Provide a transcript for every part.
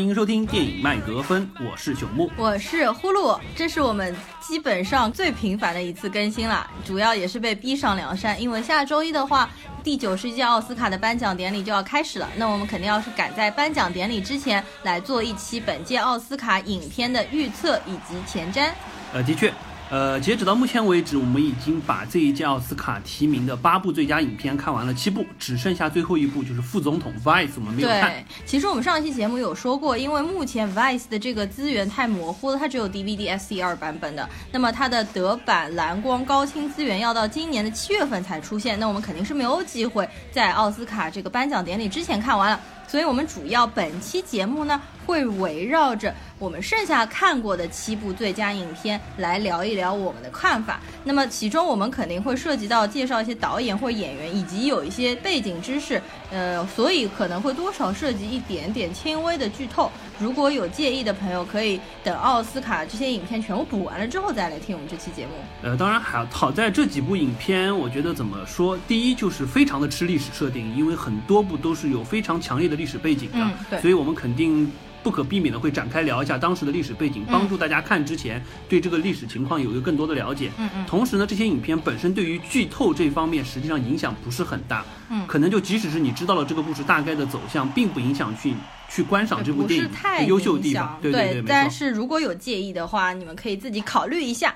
欢迎收听电影麦格芬，我是朽木，我是呼噜，这是我们基本上最频繁的一次更新了，主要也是被逼上梁山，因为下周一的话，第九十届奥斯卡的颁奖典礼就要开始了，那我们肯定要是赶在颁奖典礼之前来做一期本届奥斯卡影片的预测以及前瞻。呃，的确。呃，截止到目前为止，我们已经把这一届奥斯卡提名的八部最佳影片看完了七部，只剩下最后一部就是《副总统 Vice》，我们没有看。对，其实我们上一期节目有说过，因为目前 Vice 的这个资源太模糊了，它只有 DVD SC 二版本的，那么它的德版蓝光高清资源要到今年的七月份才出现，那我们肯定是没有机会在奥斯卡这个颁奖典礼之前看完了。所以，我们主要本期节目呢，会围绕着我们剩下看过的七部最佳影片来聊一聊我们的看法。那么，其中我们肯定会涉及到介绍一些导演或演员，以及有一些背景知识。呃，所以可能会多少涉及一点点轻微的剧透。如果有介意的朋友，可以等奥斯卡这些影片全部补完了之后再来听我们这期节目。呃，当然还好在这几部影片，我觉得怎么说，第一就是非常的吃历史设定，因为很多部都是有非常强烈的。历史背景的，所以我们肯定不可避免的会展开聊一下当时的历史背景，帮助大家看之前对这个历史情况有一个更多的了解。嗯嗯。同时呢，这些影片本身对于剧透这方面实际上影响不是很大。嗯。可能就即使是你知道了这个故事大概的走向，并不影响去去观赏这部电影的优秀地方。对对对，但是如果有介意的话，你们可以自己考虑一下。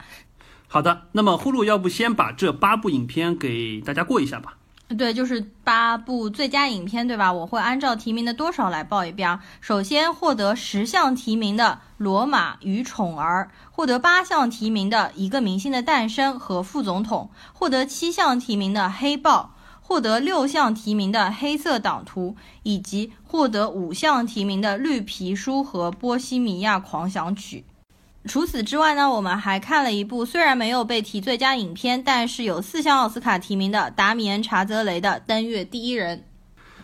好的，那么呼噜要不先把这八部影片给大家过一下吧。对，就是八部最佳影片，对吧？我会按照提名的多少来报一遍。首先获得十项提名的《罗马与宠儿》，获得八项提名的《一个明星的诞生》和《副总统》，获得七项提名的《黑豹》，获得六项提名的《黑色党徒》，以及获得五项提名的《绿皮书》和《波西米亚狂想曲》。除此之外呢，我们还看了一部虽然没有被提最佳影片，但是有四项奥斯卡提名的达米恩·查泽雷的《登月第一人》。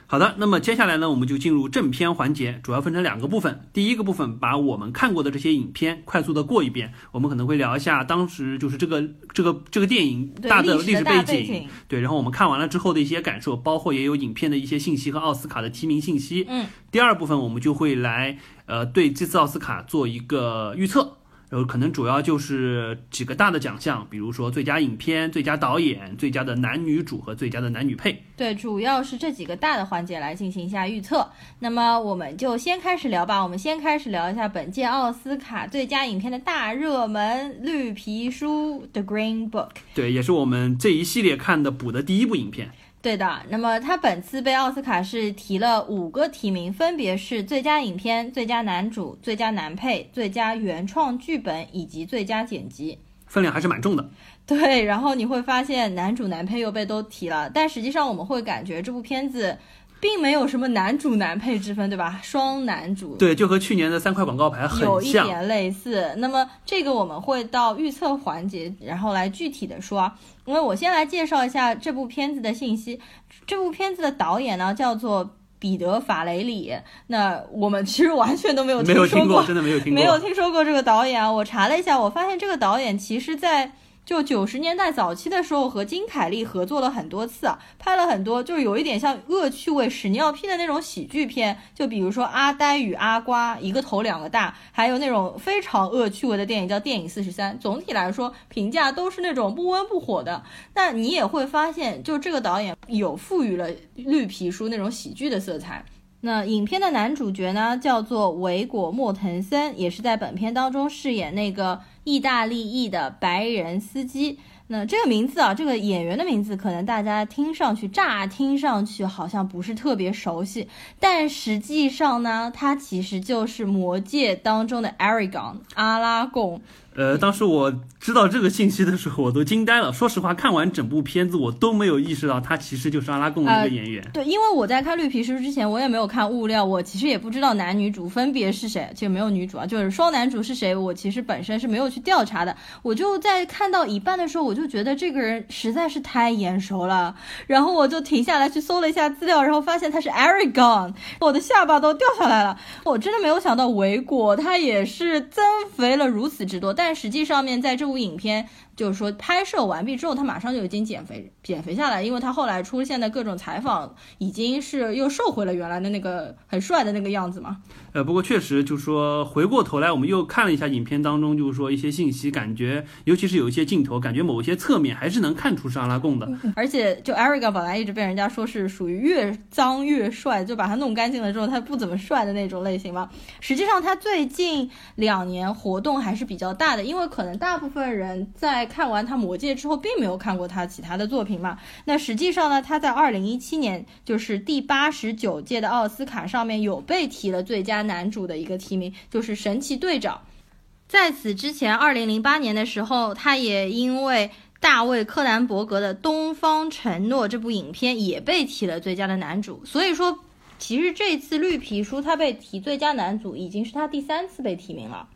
好的，那么接下来呢，我们就进入正片环节，主要分成两个部分。第一个部分把我们看过的这些影片快速的过一遍，我们可能会聊一下当时就是这个这个这个电影大的历史背景，对，然后我们看完了之后的一些感受，包括也有影片的一些信息和奥斯卡的提名信息。嗯，第二部分我们就会来呃对这次奥斯卡做一个预测。然后可能主要就是几个大的奖项，比如说最佳影片、最佳导演、最佳的男女主和最佳的男女配。对，主要是这几个大的环节来进行一下预测。那么我们就先开始聊吧。我们先开始聊一下本届奥斯卡最佳影片的大热门《绿皮书》The Green Book。对，也是我们这一系列看的补的第一部影片。对的，那么他本次被奥斯卡是提了五个提名，分别是最佳影片、最佳男主、最佳男配、最佳原创剧本以及最佳剪辑，分量还是蛮重的。对，然后你会发现男主、男配又被都提了，但实际上我们会感觉这部片子。并没有什么男主男配之分，对吧？双男主，对，就和去年的三块广告牌很像，有一点类似。那么这个我们会到预测环节，然后来具体的说。因为我先来介绍一下这部片子的信息。这部片子的导演呢叫做彼得·法雷里。那我们其实完全都没有听说过，真的没有听过，没有听说过这个导演啊。我查了一下，我发现这个导演其实在。就九十年代早期的时候，和金凯利合作了很多次，拍了很多，就是有一点像恶趣味屎尿屁的那种喜剧片，就比如说《阿呆与阿瓜》，一个头两个大，还有那种非常恶趣味的电影叫《电影四十三》。总体来说，评价都是那种不温不火的。那你也会发现，就这个导演有赋予了《绿皮书》那种喜剧的色彩。那影片的男主角呢，叫做维果·莫腾森，也是在本片当中饰演那个意大利裔的白人司机。那这个名字啊，这个演员的名字，可能大家听上去乍听上去好像不是特别熟悉，但实际上呢，他其实就是《魔戒》当中的 Aragon 阿拉贡。呃，当时我知道这个信息的时候，我都惊呆了。说实话，看完整部片子，我都没有意识到他其实就是阿拉贡的一个演员。对，因为我在看绿皮书之前，我也没有看物料，我其实也不知道男女主分别是谁，其实没有女主啊，就是双男主是谁，我其实本身是没有去调查的。我就在看到一半的时候，我就觉得这个人实在是太眼熟了，然后我就停下来去搜了一下资料，然后发现他是 Aragon，我的下巴都掉下来了。我真的没有想到维果他也是增肥了如此之多。但实际上面，在这部影片，就是说拍摄完毕之后，他马上就已经减肥减肥下来，因为他后来出现的各种采访，已经是又瘦回了原来的那个很帅的那个样子嘛。呃，不过确实就是说，回过头来我们又看了一下影片当中，就是说一些信息，感觉尤其是有一些镜头，感觉某一些侧面还是能看出是阿拉贡的。而且就 Eric 本来一直被人家说是属于越脏越帅，就把他弄干净了之后，他不怎么帅的那种类型嘛。实际上他最近两年活动还是比较大的，因为可能大部分人在在看完他《魔戒》之后，并没有看过他其他的作品嘛。那实际上呢，他在二零一七年就是第八十九届的奥斯卡上面有被提了最佳男主的一个提名，就是《神奇队长》。在此之前，二零零八年的时候，他也因为大卫·柯南伯格的《东方承诺》这部影片也被提了最佳的男主。所以说，其实这次绿皮书他被提最佳男主，已经是他第三次被提名了。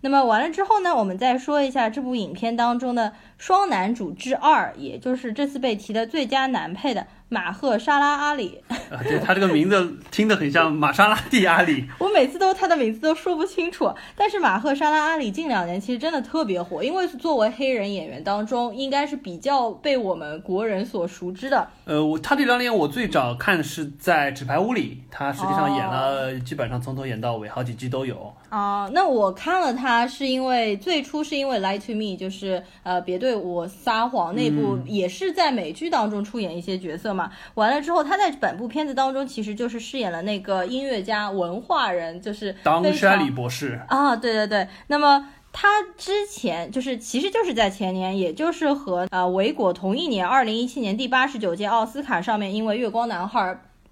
那么完了之后呢，我们再说一下这部影片当中的双男主之二，也就是这次被提的最佳男配的。马赫沙拉阿里，啊，对他这个名字听得很像玛莎拉蒂阿里。我每次都他的名字都说不清楚，但是马赫沙拉阿里近两年其实真的特别火，因为作为黑人演员当中，应该是比较被我们国人所熟知的。呃，我他这张脸我最早看是在《纸牌屋》里，他实际上演了，基本上从头演到尾，好几季都有。啊，那我看了他是因为最初是因为《Lie to Me》，就是呃别对我撒谎那部，也是在美剧当中出演一些角色。完了之后，他在本部片子当中其实就是饰演了那个音乐家、文化人，就是当山里博士啊，对对对。那么他之前就是，其实就是在前年，也就是和呃维果同一年，二零一七年第八十九届奥斯卡上面，因为《月光男孩》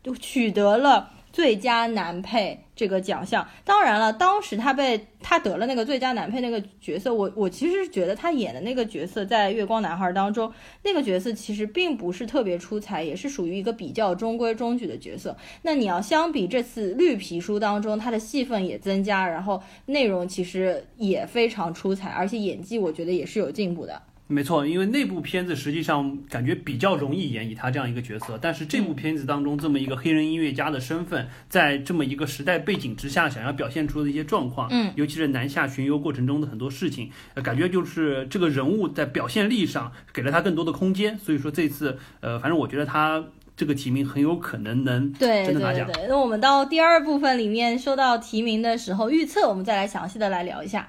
就取得了最佳男配。这个奖项，当然了，当时他被他得了那个最佳男配那个角色，我我其实觉得他演的那个角色在《月光男孩》当中，那个角色其实并不是特别出彩，也是属于一个比较中规中矩的角色。那你要相比这次绿皮书当中，他的戏份也增加，然后内容其实也非常出彩，而且演技我觉得也是有进步的。没错，因为那部片子实际上感觉比较容易演，以他这样一个角色。但是这部片子当中这么一个黑人音乐家的身份，在这么一个时代背景之下，想要表现出的一些状况，嗯，尤其是南下巡游过程中的很多事情，感觉就是这个人物在表现力上给了他更多的空间。所以说这次，呃，反正我觉得他这个提名很有可能能真的拿奖。那我们到第二部分里面说到提名的时候，预测我们再来详细的来聊一下。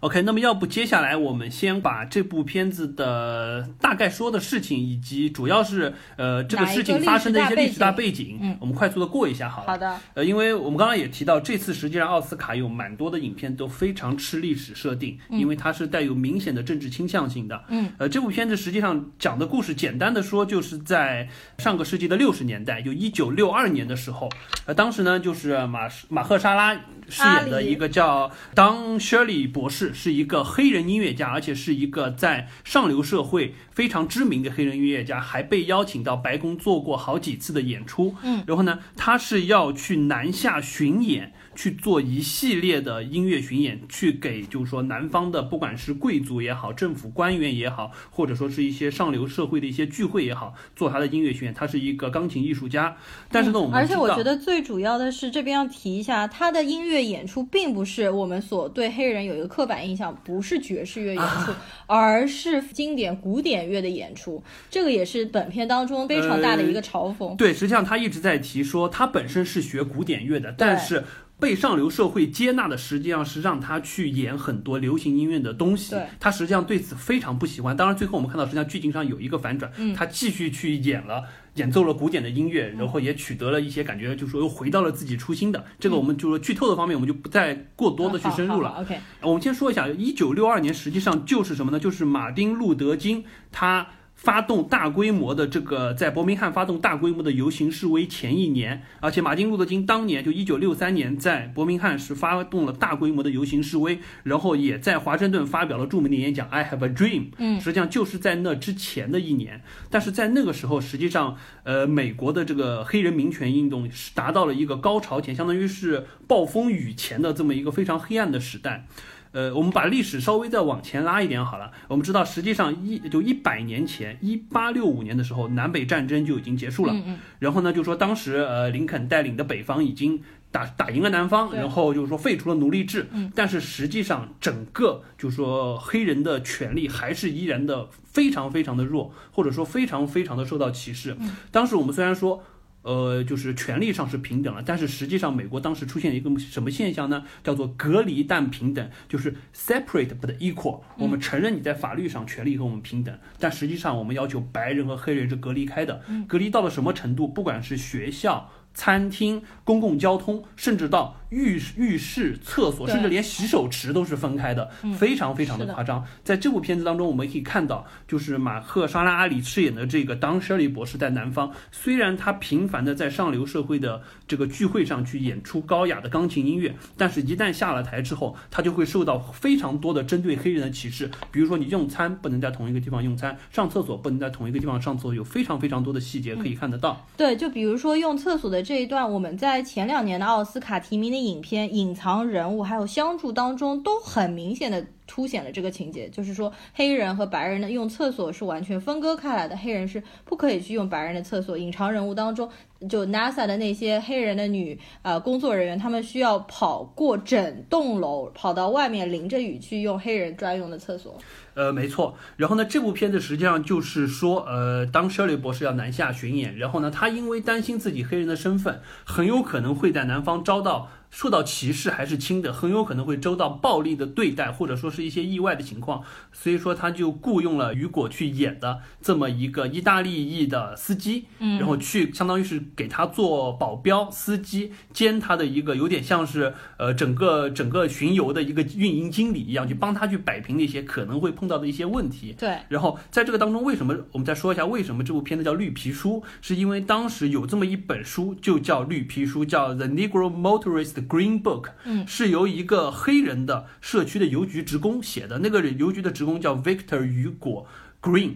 OK，那么要不接下来我们先把这部片子的大概说的事情，以及主要是呃这个事情发生的一些历史大背景，嗯，我们快速的过一下好了。好的。呃，因为我们刚刚也提到，这次实际上奥斯卡有蛮多的影片都非常吃历史设定，因为它是带有明显的政治倾向性的。嗯。呃，这部片子实际上讲的故事，简单的说就是在上个世纪的六十年代，就一九六二年的时候，呃，当时呢就是马马赫沙拉。饰演的一个叫当 Shirley 博士，是一个黑人音乐家，而且是一个在上流社会非常知名的黑人音乐家，还被邀请到白宫做过好几次的演出。嗯，然后呢，他是要去南下巡演。去做一系列的音乐巡演，去给就是说南方的不管是贵族也好，政府官员也好，或者说是一些上流社会的一些聚会也好，做他的音乐巡演。他是一个钢琴艺术家，但是呢，我们而且我觉得最主要的是这边要提一下，他的音乐演出并不是我们所对黑人有一个刻板印象，不是爵士乐演出，而是经典古典乐的演出。这个也是本片当中非常大的一个嘲讽。对，实际上他一直在提说，他本身是学古典乐的，但是。被上流社会接纳的实际上是让他去演很多流行音乐的东西，他实际上对此非常不喜欢。当然，最后我们看到实际上剧情上有一个反转，他继续去演了，演奏了古典的音乐，然后也取得了一些感觉，就是说又回到了自己初心的。这个我们就说剧透的方面，我们就不再过多的去深入了。OK，我们先说一下，一九六二年实际上就是什么呢？就是马丁路德金他。发动大规模的这个在伯明翰发动大规模的游行示威前一年，而且马丁路德金当年就一九六三年在伯明翰是发动了大规模的游行示威，然后也在华盛顿发表了著名的演讲 I Have a Dream。嗯，实际上就是在那之前的一年，但是在那个时候，实际上呃美国的这个黑人民权运动是达到了一个高潮前，相当于是暴风雨前的这么一个非常黑暗的时代。呃，我们把历史稍微再往前拉一点好了。我们知道，实际上一就一百年前，一八六五年的时候，南北战争就已经结束了。嗯嗯。然后呢，就说当时呃，林肯带领的北方已经打打赢了南方，然后就是说废除了奴隶制，嗯但是实际上整个就是说黑人的权利还是依然的非常非常的弱，或者说非常非常的受到歧视。嗯当时我们虽然说。呃，就是权利上是平等了，但是实际上美国当时出现了一个什么现象呢？叫做隔离但平等，就是 separate but equal。我们承认你在法律上权利和我们平等，但实际上我们要求白人和黑人是隔离开的。隔离到了什么程度？不管是学校、餐厅、公共交通，甚至到浴浴室、厕所，甚至连洗手池都是分开的，非常非常的夸张。在这部片子当中，我们可以看到，就是马赫沙拉阿里饰演的这个当 Shirley 博士在南方，虽然他频繁的在上流社会的这个聚会上去演出高雅的钢琴音乐，但是一旦下了台之后，他就会受到非常多的针对黑人的歧视。比如说，你用餐不能在同一个地方用餐，上厕所不能在同一个地方上厕所，有非常非常多的细节可以看得到。对，就比如说用厕所的这一段，我们在前两年的奥斯卡提名的影片《隐藏人物》还有《相助》当中，都很明显的凸显了这个情节，就是说黑人和白人的用厕所是完全分割开来的，黑人是不可以去用白人的厕所。隐藏人物当中，就 NASA 的那些黑人的女呃工作人员，他们需要跑过整栋楼，跑到外面淋着雨去用黑人专用的厕所。呃，没错。然后呢，这部片子实际上就是说，呃，当 Shirley 博士要南下巡演，然后呢，他因为担心自己黑人的身份，很有可能会在南方遭到受到歧视还是轻的，很有可能会遭到暴力的对待，或者说是一些意外的情况。所以说，他就雇佣了雨果去演的这么一个意大利裔的司机，嗯然后去相当于是给他做保镖、司机兼他的一个有点像是呃整个整个巡游的一个运营经理一样，去帮他去摆平那些可能会碰到的一些问题。对，然后在这个当中，为什么我们再说一下为什么这部片子叫《绿皮书》？是因为当时有这么一本书，就叫《绿皮书》，叫《The Negro Motorist Green Book》，嗯，是由一个黑人的社区的邮局职工写的。那个邮局的职工叫 Victor 雨果 Green，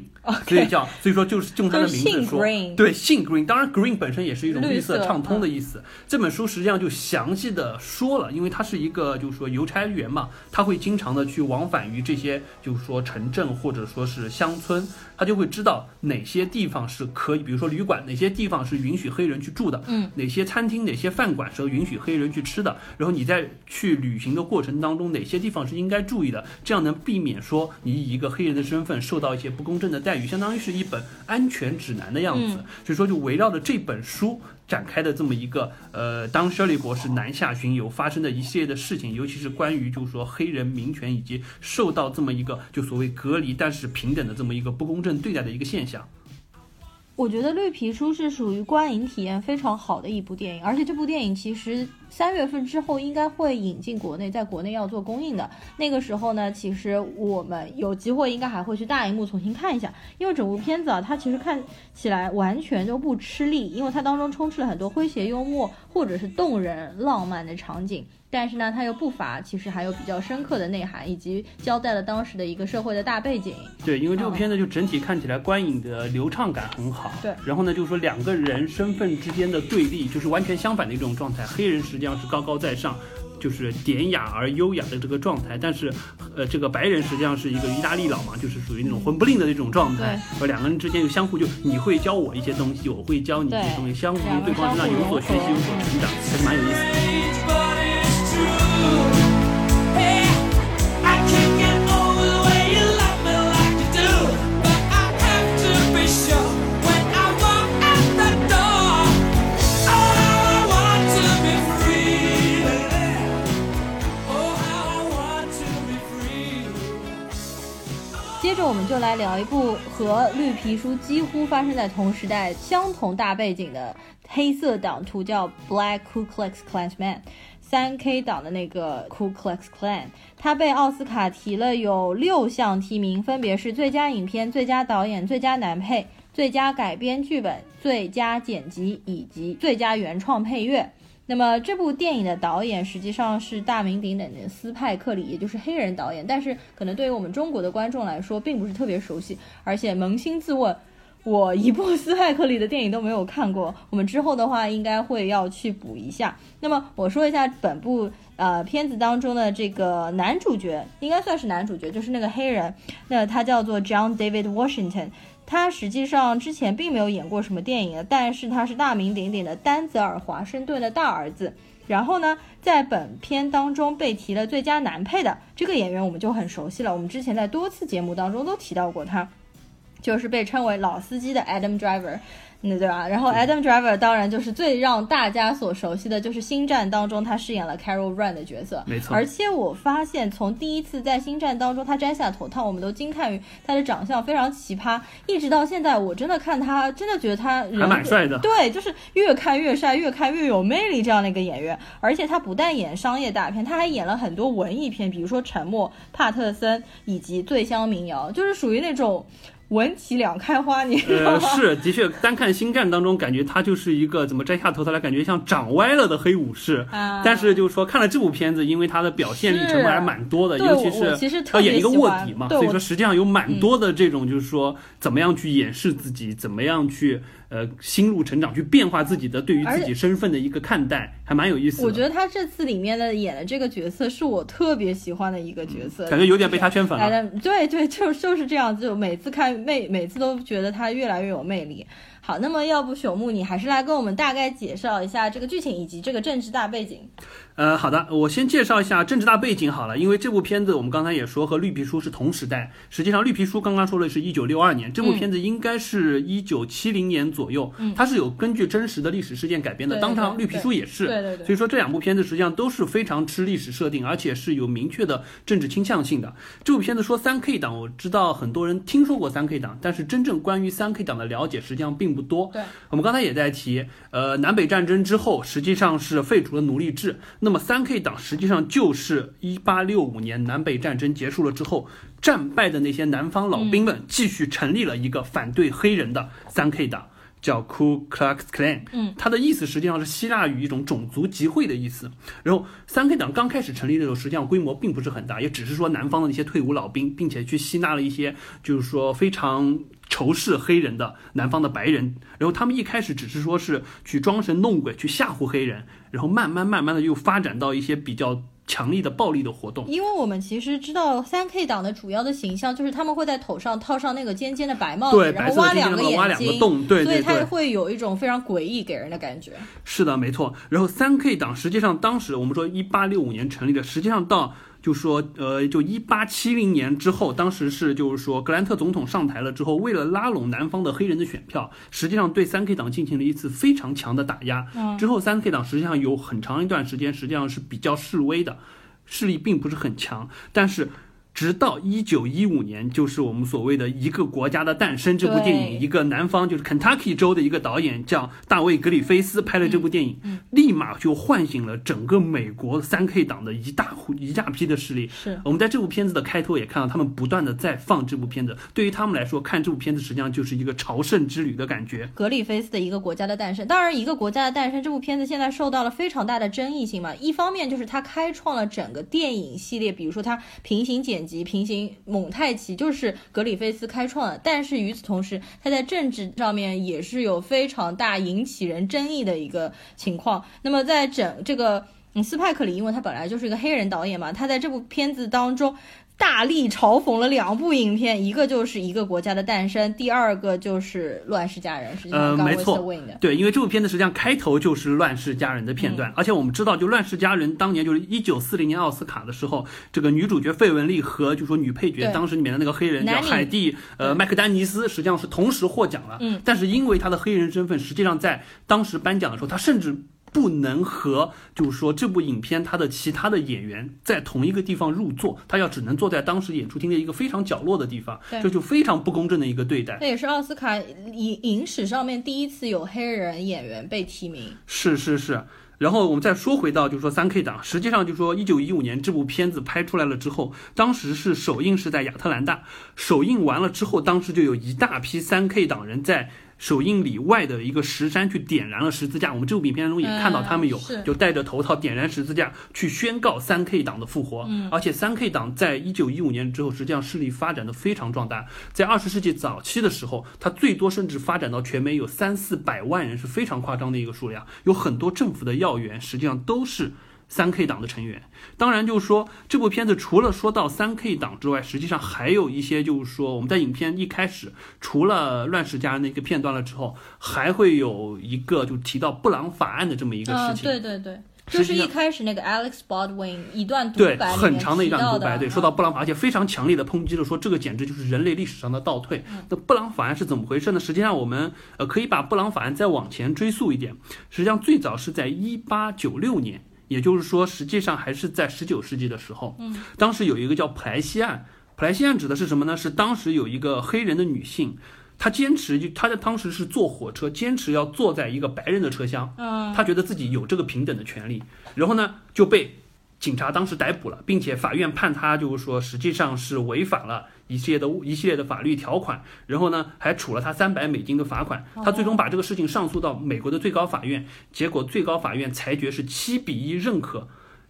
所以叫，所以说就是用它的名字说，Green。对，姓 Green，当然 Green 本身也是一种绿绿色色畅通的意思。这本书实际上就详细的说了，因为他是一个就是说邮差员嘛，他会经常的去往返于这些就是说城镇或者说是乡村，他就会知道哪些地方是可以，比如说旅馆，哪些地方是允许黑人去住的，嗯，哪些餐厅、哪些饭馆是允许黑人去吃的，然后你在去旅行的过程当中，哪些地方是应该注意的，这样能避免说你以一个黑人的身份受到一些不公正的待遇，相当于是一本安全指南的样子。嗯所以说，就围绕着这本书展开的这么一个呃，当肖利博士南下巡游发生的一系列的事情，尤其是关于就是说黑人民权以及受到这么一个就所谓隔离但是平等的这么一个不公正对待的一个现象。我觉得《绿皮书》是属于观影体验非常好的一部电影，而且这部电影其实三月份之后应该会引进国内，在国内要做公映的。那个时候呢，其实我们有机会应该还会去大荧幕重新看一下，因为整部片子啊，它其实看起来完全都不吃力，因为它当中充斥了很多诙谐幽默或者是动人浪漫的场景。但是呢，它又不乏其实还有比较深刻的内涵，以及交代了当时的一个社会的大背景。对，因为这部片子就整体看起来观影的流畅感很好。对然后呢，就是说两个人身份之间的对立，就是完全相反的一种状态。黑人时际上是高高在上。就是典雅而优雅的这个状态，但是，呃，这个白人实际上是一个意大利佬嘛，就是属于那种混不吝的那种状态。而两个人之间又相互就你会教我一些东西，我会教你一些东西，相互从对方身上有所学习、有所成长，还是蛮有意思的。着我们就来聊一部和《绿皮书》几乎发生在同时代、相同大背景的黑色党徒，叫 Black Ku Klux Klansman。三 K 党的那个 Ku Klux Klan，他被奥斯卡提了有六项提名，分别是最佳影片、最佳导演、最佳男配、最佳改编剧本、最佳剪辑以及最佳原创配乐。那么这部电影的导演实际上是大名鼎鼎的斯派克里，也就是黑人导演，但是可能对于我们中国的观众来说，并不是特别熟悉，而且扪心自问。我一部斯派克里的电影都没有看过，我们之后的话应该会要去补一下。那么我说一下本部呃片子当中的这个男主角，应该算是男主角，就是那个黑人，那他叫做 John David Washington。他实际上之前并没有演过什么电影，但是他是大名鼎鼎的丹泽尔·华盛顿的大儿子。然后呢，在本片当中被提了最佳男配的这个演员，我们就很熟悉了。我们之前在多次节目当中都提到过他，就是被称为老司机的 Adam Driver。嗯，对吧？然后 Adam Driver 当然就是最让大家所熟悉的，就是《星战》当中他饰演了 Carol Run 的角色。没错而且我发现，从第一次在《星战》当中他摘下头套，我们都惊叹于他的长相非常奇葩，一直到现在，我真的看他，真的觉得他人还蛮帅的对，就是越看越帅，越看越有魅力这样的一个演员。而且他不但演商业大片，他还演了很多文艺片，比如说《沉默》、帕特森以及《醉乡民谣》，就是属于那种文体两开花，你知道呃，是的确，单看《星战》当中，感觉他就是一个怎么摘下头套来，感觉像长歪了的黑武士。啊但是就是说，看了这部片子，因为他的表现力是成分还蛮多的，尤其是要演一个卧底嘛，所以说实际上有蛮多的这种，就是说怎么样去掩饰自己，怎么样去呃心路成长，去变化自己的对于自己身份的一个看待，还蛮有意思的。我觉得他这次里面的演的这个角色是我特别喜欢的一个角色，感觉有点被他圈粉了。对对，就就是这样，就每次看每每次都觉得他越来越有魅力。好，那么要不朽木你还是来跟我们大概介绍一下这个剧情以及这个政治大背景。呃，好的，我先介绍一下政治大背景好了，因为这部片子我们刚才也说和《绿皮书》是同时代，实际上《绿皮书》刚刚说的是一九六二年，这部片子应该是一九七零年左右，它是有根据真实的历史事件改编的，当场《对绿皮书》也是，对对对所以说这两部片子实际上都是非常吃历史设定，而且是有明确的政治倾向性的。这部片子说三 K 党，我知道很多人听说过三 K 党，但是真正关于三 K 党的了解实际上并不多。对，我们刚才也在提，呃，南北战争之后，实际上是废除了奴隶制。那么三 K 党实际上就是一八六五年南北战争结束了之后，战败的那些南方老兵们继续成立了一个反对黑人的三 K 党。叫 Ku Klux Klan，嗯，它的意思实际上是希腊语一种种族集会的意思。然后三 K 党刚开始成立的时候，实际上规模并不是很大，也只是说南方的那些退伍老兵，并且去吸纳了一些就是说非常仇视黑人的南方的白人。然后他们一开始只是说是去装神弄鬼，去吓唬黑人，然后慢慢慢慢的又发展到一些比较强力的暴力的活动。因为我们其实知道三 K 党的主要的形象就是他们会在头上套上那个尖尖的白帽子，对，然后挖两个挖两个洞，对所以对对。它会有一种非常诡异给人的感觉。是的，没错。然后三 K 党实际上当时我们说一八六五年成立的，实际上到就说呃就一八七零年之后，当时是就是说格兰特总统上台了之后，为了拉拢南方的黑人的选票，实际上对三 K 党进行了一次非常强的打压。嗯之后三 K 党实际上有很长一段时间实际上是比较示威的，势力并不是很强，但是。直到一九一五年，就是我们所谓的一个国家的诞生这部电影，一个南方就是 Kentucky 州的一个导演叫大卫格里菲斯拍了这部电影，嗯立马就唤醒了整个美国三 K 党的一大户一大批的势力。是我们在这部片子的开头也看到，他们不断的在放这部片子，对于他们来说，看这部片子实际上就是一个朝圣之旅的感觉。格里菲斯的一个国家的诞生。当然，一个国家的诞生这部片子现在受到了非常大的争议性嘛。一方面就是它开创了整个电影系列，比如说它平行剪及、平行蒙太奇，就是格里菲斯开创的。但是与此同时，他在政治上面也是有非常大引起人争议的一个情况。那么在整这个。斯派克里，因为他本来就是一个黑人导演嘛，他在这部片子当中大力嘲讽了两部影片，一个就是一个国家的诞生，第二个就是乱世佳人，实际上没错。对，因为这部片子实际上开头就是《乱世佳人》的片段，嗯而且我们知道，就《乱世佳人》当年就是一九四零年奥斯卡的时候，这个女主角费雯丽和就说女配角当时里面的那个黑人叫海蒂呃麦克丹尼斯，实际上是同时获奖了。嗯，但是因为她的黑人身份，实际上在当时颁奖的时候，她甚至。不能和就是说这部影片它的其他的演员在同一个地方入座，他要只能坐在当时演出厅的一个非常角落的地方，这就非常不公正的一个对待。那也是奥斯卡影影史上面第一次有黑人演员被提名。是是是。然后我们再说回到，就是说三 K 党，实际上就是说一九一五年这部片子拍出来了之后，当时是首映是在亚特兰大，首映完了之后，当时就有一大批三 K 党人在首映礼外的一个石山去点燃了十字架。我们这部影片中也看到他们有、嗯就戴着头套点燃十字架去宣告三 K 党的复活。嗯而且三 K 党在一九一五年之后，实际上势力发展的非常壮大。在二十世纪早期的时候，它最多甚至发展到全美有三四百万人，是非常夸张的一个数量。有很多政府的要员实际上都是三 K 党的成员。当然，就是说这部片子除了说到三 K 党之外，实际上还有一些，就是说我们在影片一开始，除了乱世佳人的一个片段了之后，还会有一个就提到布朗法案的这么一个啊，事情。对对对，就是实一开始那个 Alex Baldwin 一段独，白对很长的一段独白，对，说到布朗法，而且非常强烈的抨击了说这个简直就是人类历史上的倒退。那布朗法案是怎么回事呢？实际上我们呃可以把布朗法案再往前追溯一点，实际上最早是在一八九六年，也就是说实际上还是在十九世纪的时候，嗯，当时有一个叫普莱西案，普莱西案指的是什么呢？是当时有一个黑人的女性。她坚持就她在当时是坐火车，坚持要坐在一个白人的车厢，嗯，她觉得自己有这个平等的权利，然后呢就被警察当时逮捕了，并且法院判她就是说实际上是违反了一系列的一系列的法律条款，然后呢还处了他三百美金的罚款。他最终把这个事情上诉到美国的最高法院，结果最高法院裁决是七比一认可。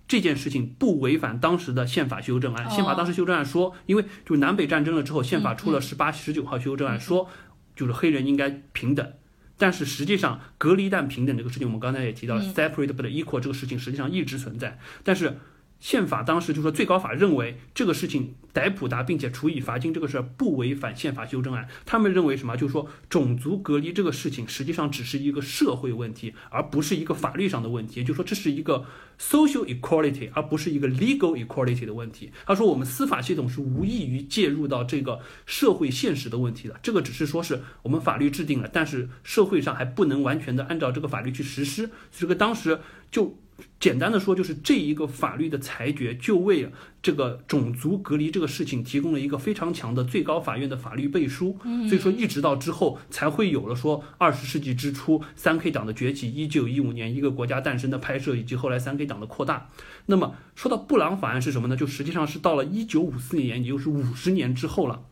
这件事情不违反当时的宪法修正案。哦宪法当时修正案说，因为就是南北战争了之后，宪法出了十八、十九号修正案，说就是黑人应该平等。但是实际上，隔离但平等这个事情，我们刚才也提到了、separate but equal 这个事情实际上一直存在。但是宪法当时就说最高法认为这个事情逮捕他并且处以罚金这个事儿不违反宪法修正案。他们认为什么？就是说种族隔离这个事情实际上只是一个社会问题，而不是一个法律上的问题。也就是说，这是一个 social equality，而不是一个 legal equality 的问题。他说我们司法系统是无异于介入到这个社会现实的问题的。这个只是说是我们法律制定了，但是社会上还不能完全的按照这个法律去实施。这个当时就。简单的说，就是这一个法律的裁决，就为这个种族隔离这个事情提供了一个非常强的最高法院的法律背书。所以说，一直到之后才会有了说二十世纪之初三 K 党的崛起，一九一五年一个国家诞生的拍摄，以及后来三 K 党的扩大。那么说到布朗法案是什么呢？就实际上是到了一九五四年，也就是五十年之后了。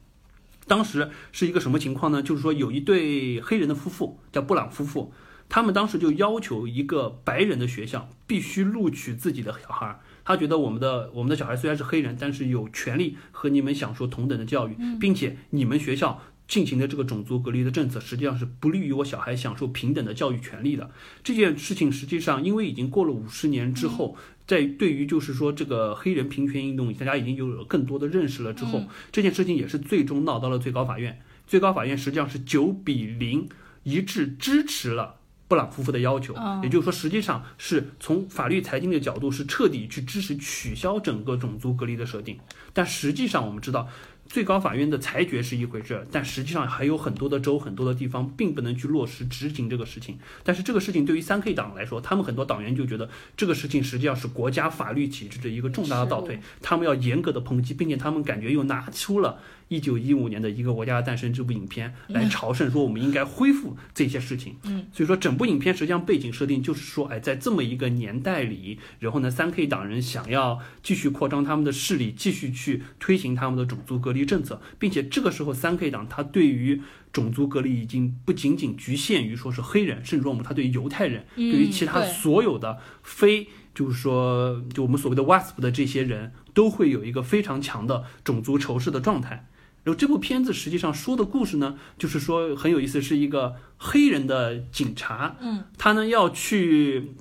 当时是一个什么情况呢？就是说有一对黑人的夫妇，叫布朗夫妇。他们当时就要求一个白人的学校必须录取自己的小孩儿，他觉得我们的我们的小孩虽然是黑人，但是有权利和你们享受同等的教育，并且你们学校进行的这个种族隔离的政策，实际上是不利于我小孩享受平等的教育权利的。这件事情实际上因为已经过了五十年之后，在对于就是说这个黑人平权运动，大家已经有了更多的认识了之后，这件事情也是最终闹到了最高法院。最高法院实际上是九比零一致支持了。布朗夫妇的要求，嗯也就是说，实际上是从法律财经的角度是彻底去支持取消整个种族隔离的设定。但实际上，我们知道，最高法院的裁决是一回事，但实际上还有很多的州、很多的地方并不能去落实执行这个事情。但是这个事情对于三 K 党来说，他们很多党员就觉得这个事情实际上是国家法律体制的一个重大的倒退，他们要严格的抨击，并且他们感觉又拿出了。一九一五年的一个国家的诞生这部影片来朝圣，说我们应该恢复这些事情。嗯，所以说整部影片实际上背景设定就是说，哎，在这么一个年代里，然后呢，三 K 党人想要继续扩张他们的势力，继续去推行他们的种族隔离政策，并且这个时候三 K 党他对于种族隔离已经不仅仅局限于说是黑人，甚至说我们他对于犹太人，嗯对于其他所有的非。就是说，就我们所谓的 WASP 的这些人，都会有一个非常强的种族仇视的状态。然后这部片子实际上说的故事呢，就是说很有意思，是一个黑人的警察，嗯，他呢要去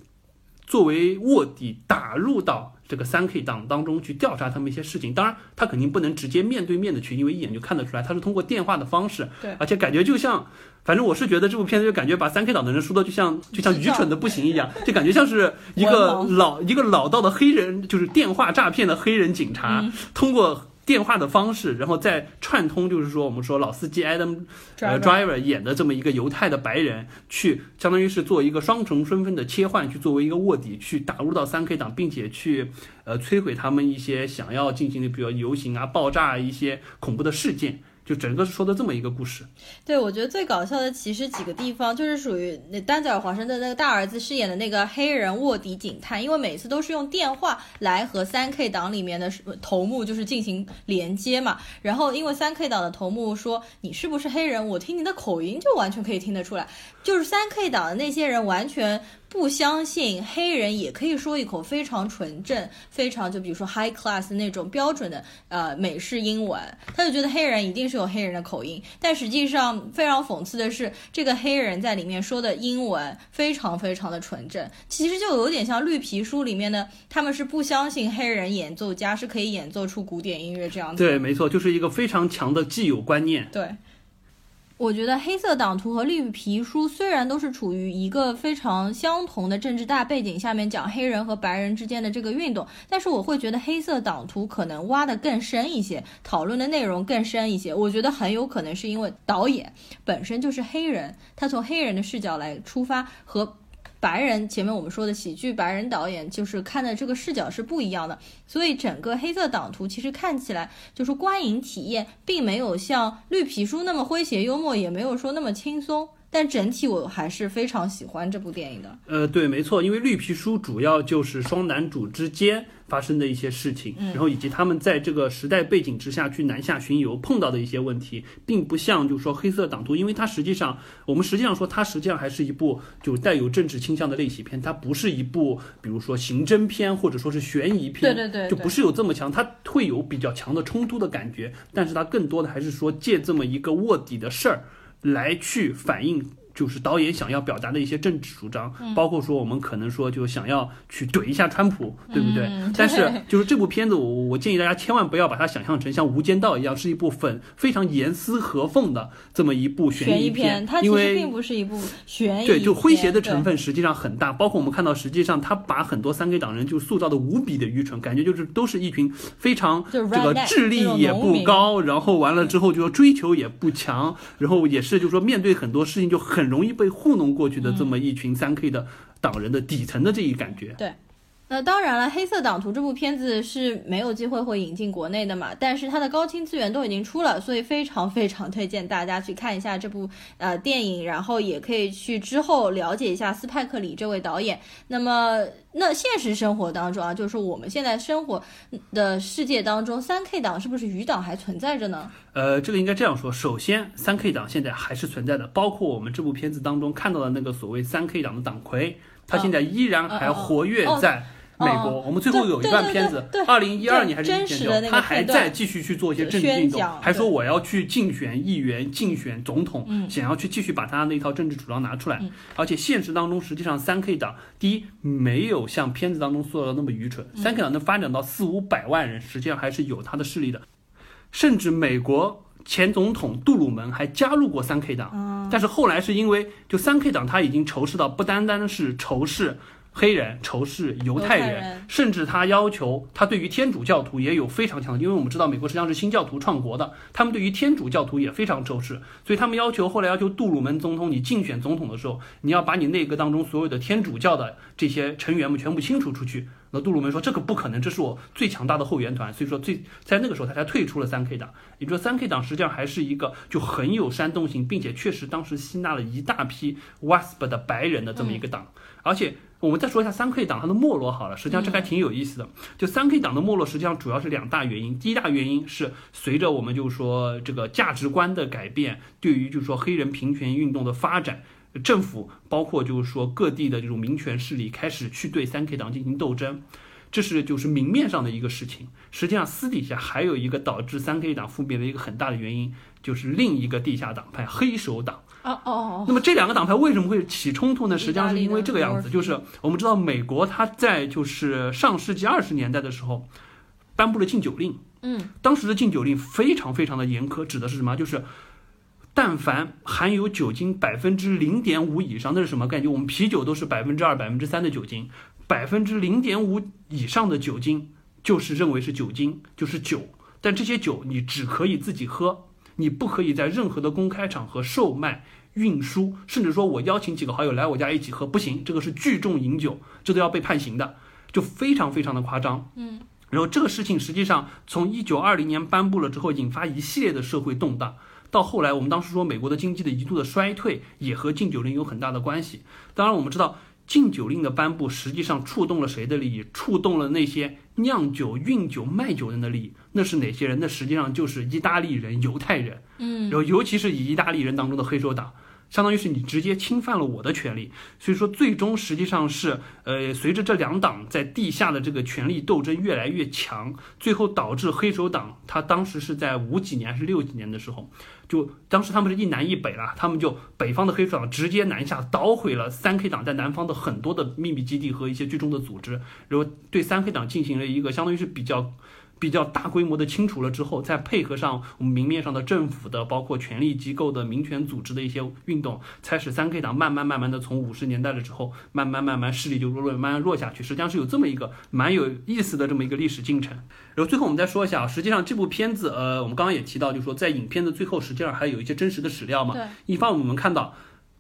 作为卧底打入到这个三 K 党当中去调查他们一些事情。当然，他肯定不能直接面对面的去，因为一眼就看得出来，他是通过电话的方式，对而且感觉就像。反正我是觉得这部片子就感觉把三 K 党的人说的就像就像愚蠢的不行一样，就感觉像是一个老一个老道的黑人，就是电话诈骗的黑人警察，嗯通过电话的方式，然后再串通，就是说我们说老司机 Adam 呃 Driver 演的这么一个犹太的白人，去相当于是做一个双重身份的切换，去作为一个卧底去打入到三 K 党，并且去呃摧毁他们一些想要进行的，比如游行啊、爆炸啊一些恐怖的事件。就整个说的这么一个故事，对，我觉得最搞笑的其实几个地方，就是属于那丹泽尔·华盛顿那个大儿子饰演的那个黑人卧底警探，因为每次都是用电话来和三 K 党里面的头目就是进行连接嘛。然后因为三 K 党的头目说你是不是黑人，我听你的口音就完全可以听得出来，就是三 K 党的那些人完全不相信黑人也可以说一口非常纯正、非常就比如说 high class 那种标准的呃美式英文，他就觉得黑人一定是有黑人的口音，但实际上非常讽刺的是，这个黑人在里面说的英文非常非常的纯正，其实就有点像绿皮书里面的，他们是不相信黑人演奏家是可以演奏出古典音乐这样子的。对，没错，就是一个非常强的既有观念。对，我觉得黑色党徒和绿皮书虽然都是处于一个非常相同的政治大背景下面讲黑人和白人之间的这个运动，但是我会觉得黑色党徒可能挖的更深一些，讨论的内容更深一些。我觉得很有可能是因为导演本身就是黑人，他从黑人的视角来出发和。白人前面我们说的喜剧白人导演，就是看的这个视角是不一样的，所以整个黑色党徒其实看起来就是观影体验，并没有像绿皮书那么诙谐幽默，也没有说那么轻松。但整体我还是非常喜欢这部电影的。呃，对，没错，因为绿皮书主要就是双男主之间发生的一些事情，然后以及他们在这个时代背景之下去南下巡游碰到的一些问题，并不像就是说黑色党徒，因为它实际上我们实际上说它实际上还是一部就带有政治倾向的类型片，它不是一部比如说刑侦片或者说是悬疑片，对对对对就不是有这么强，它会有比较强的冲突的感觉，但是它更多的还是说借这么一个卧底的事儿来去反映。就是导演想要表达的一些政治主张，包括说我们可能说就想要去怼一下川普，对不对？嗯 但是就是这部片子，我我建议大家千万不要把它想象成像《无间道》一样，是一部粉非常严丝合缝的这么一部悬疑片，它其实因为并不是一部悬疑对，就诙谐的成分实际上很大，包括我们看到，实际上他把很多三 K 党人就塑造的无比的愚蠢，感觉就是都是一群非常这个智力也不高，然后完了之后就说追求也不强，然后也是就是说面对很多事情就很容易被糊弄过去的这么一群三 K 的党人的底层的这一感觉。那当然了，《黑色党徒》这部片子是没有机会会引进国内的嘛，但是它的高清资源都已经出了，所以非常非常推荐大家去看一下这部呃电影，然后也可以去之后了解一下斯派克里这位导演。那么，那现实生活当中啊，就是说我们现在生活的世界当中，三 K 党是不是余党还存在着呢？呃，这个应该这样说。首先，三 K 党现在还是存在的，包括我们这部片子当中看到的那个所谓三 K 党的党魁，他现在依然还活跃在美国。哦我们最后有一段片子二零一二年还是真一年他还在继续去做一些政治运动还说我要去竞选议员、竞选总统，嗯想要去继续把他那套政治主张拿出来嗯。而且现实当中，实际上三 K 党第一没有像片子当中塑造的那么愚蠢，嗯三 K 党能发展到四五百万人，实际上还是有他的势力的。甚至美国前总统杜鲁门还加入过三 K 党，但是后来是因为就三 K 党他已经仇视到不单单是仇视黑人、仇视犹太人，甚至他要求他对于天主教徒也有非常强的，因为我们知道美国实际上是新教徒创国的，他们对于天主教徒也非常仇视，所以他们要求后来要求杜鲁门总统，你竞选总统的时候，你要把你内阁当中所有的天主教的这些成员们全部清除出去。那杜鲁门说这个不可能，这是我最强大的后援团，所以说最在那个时候他才退出了三 K 党。也就是说三 K 党实际上还是一个就很有煽动性，并且确实当时吸纳了一大批 WASP 的白人的这么一个党，而且。我们再说一下三 K 党它的没落好了，实际上这还挺有意思的。就三 K 党的没落，实际上主要是两大原因。第一大原因是随着我们就是说这个价值观的改变，对于就是说黑人平权运动的发展，政府包括就是说各地的这种民权势力开始去对三 K 党进行斗争。这是就是明面上的一个事情，实际上私底下还有一个导致三 K 党覆灭的一个很大的原因，就是另一个地下党派黑手党。哦哦哦，那么这两个党派为什么会起冲突呢？实际上是因为这个样子，就是我们知道美国它在就是上世纪二十年代的时候，颁布了禁酒令。嗯，当时的禁酒令非常非常的严苛，指的是什么？就是但凡含有酒精百分之零点五以上，那是什么概念？我们啤酒都是百分之二、百分之三的酒精，百分之零点五以上的酒精就是认为是酒精，就是酒。但这些酒你只可以自己喝，你不可以在任何的公开场合售卖、运输，甚至说我邀请几个好友来我家一起喝，不行，这个是聚众饮酒，这都要被判刑的，就非常非常的夸张。嗯。然后这个事情实际上从一九二零年颁布了之后，引发一系列的社会动荡。到后来，我们当时说美国的经济的一度的衰退，也和禁酒令有很大的关系。当然，我们知道禁酒令的颁布实际上触动了谁的利益？触动了那些酿酒、运酒、卖酒人的利益。那是哪些人？那实际上就是意大利人、犹太人。嗯然后尤其是以意大利人当中的黑手党，相当于是你直接侵犯了我的权利。所以说，最终实际上是，呃，随着这两党在地下的这个权力斗争越来越强，最后导致黑手党，他当时是在五几年还是六几年的时候，就当时他们是一南一北了，他们就北方的黑手党直接南下，捣毁了三 K 党在南方的很多的秘密基地和一些聚众的组织，然后对三 K 党进行了一个相当于是比较。比较大规模的清除了之后，再配合上我们明面上的政府的，包括权力机构的、民权组织的一些运动，才使三 K 党慢慢慢慢的从五十年代了之后，慢慢慢慢势力就弱弱，慢慢弱下去。实际上是有这么一个蛮有意思的这么一个历史进程。然后最后我们再说一下，实际上这部片子，呃，我们刚刚也提到，就是说在影片的最后，实际上还有一些真实的史料嘛。对，一方我们看到。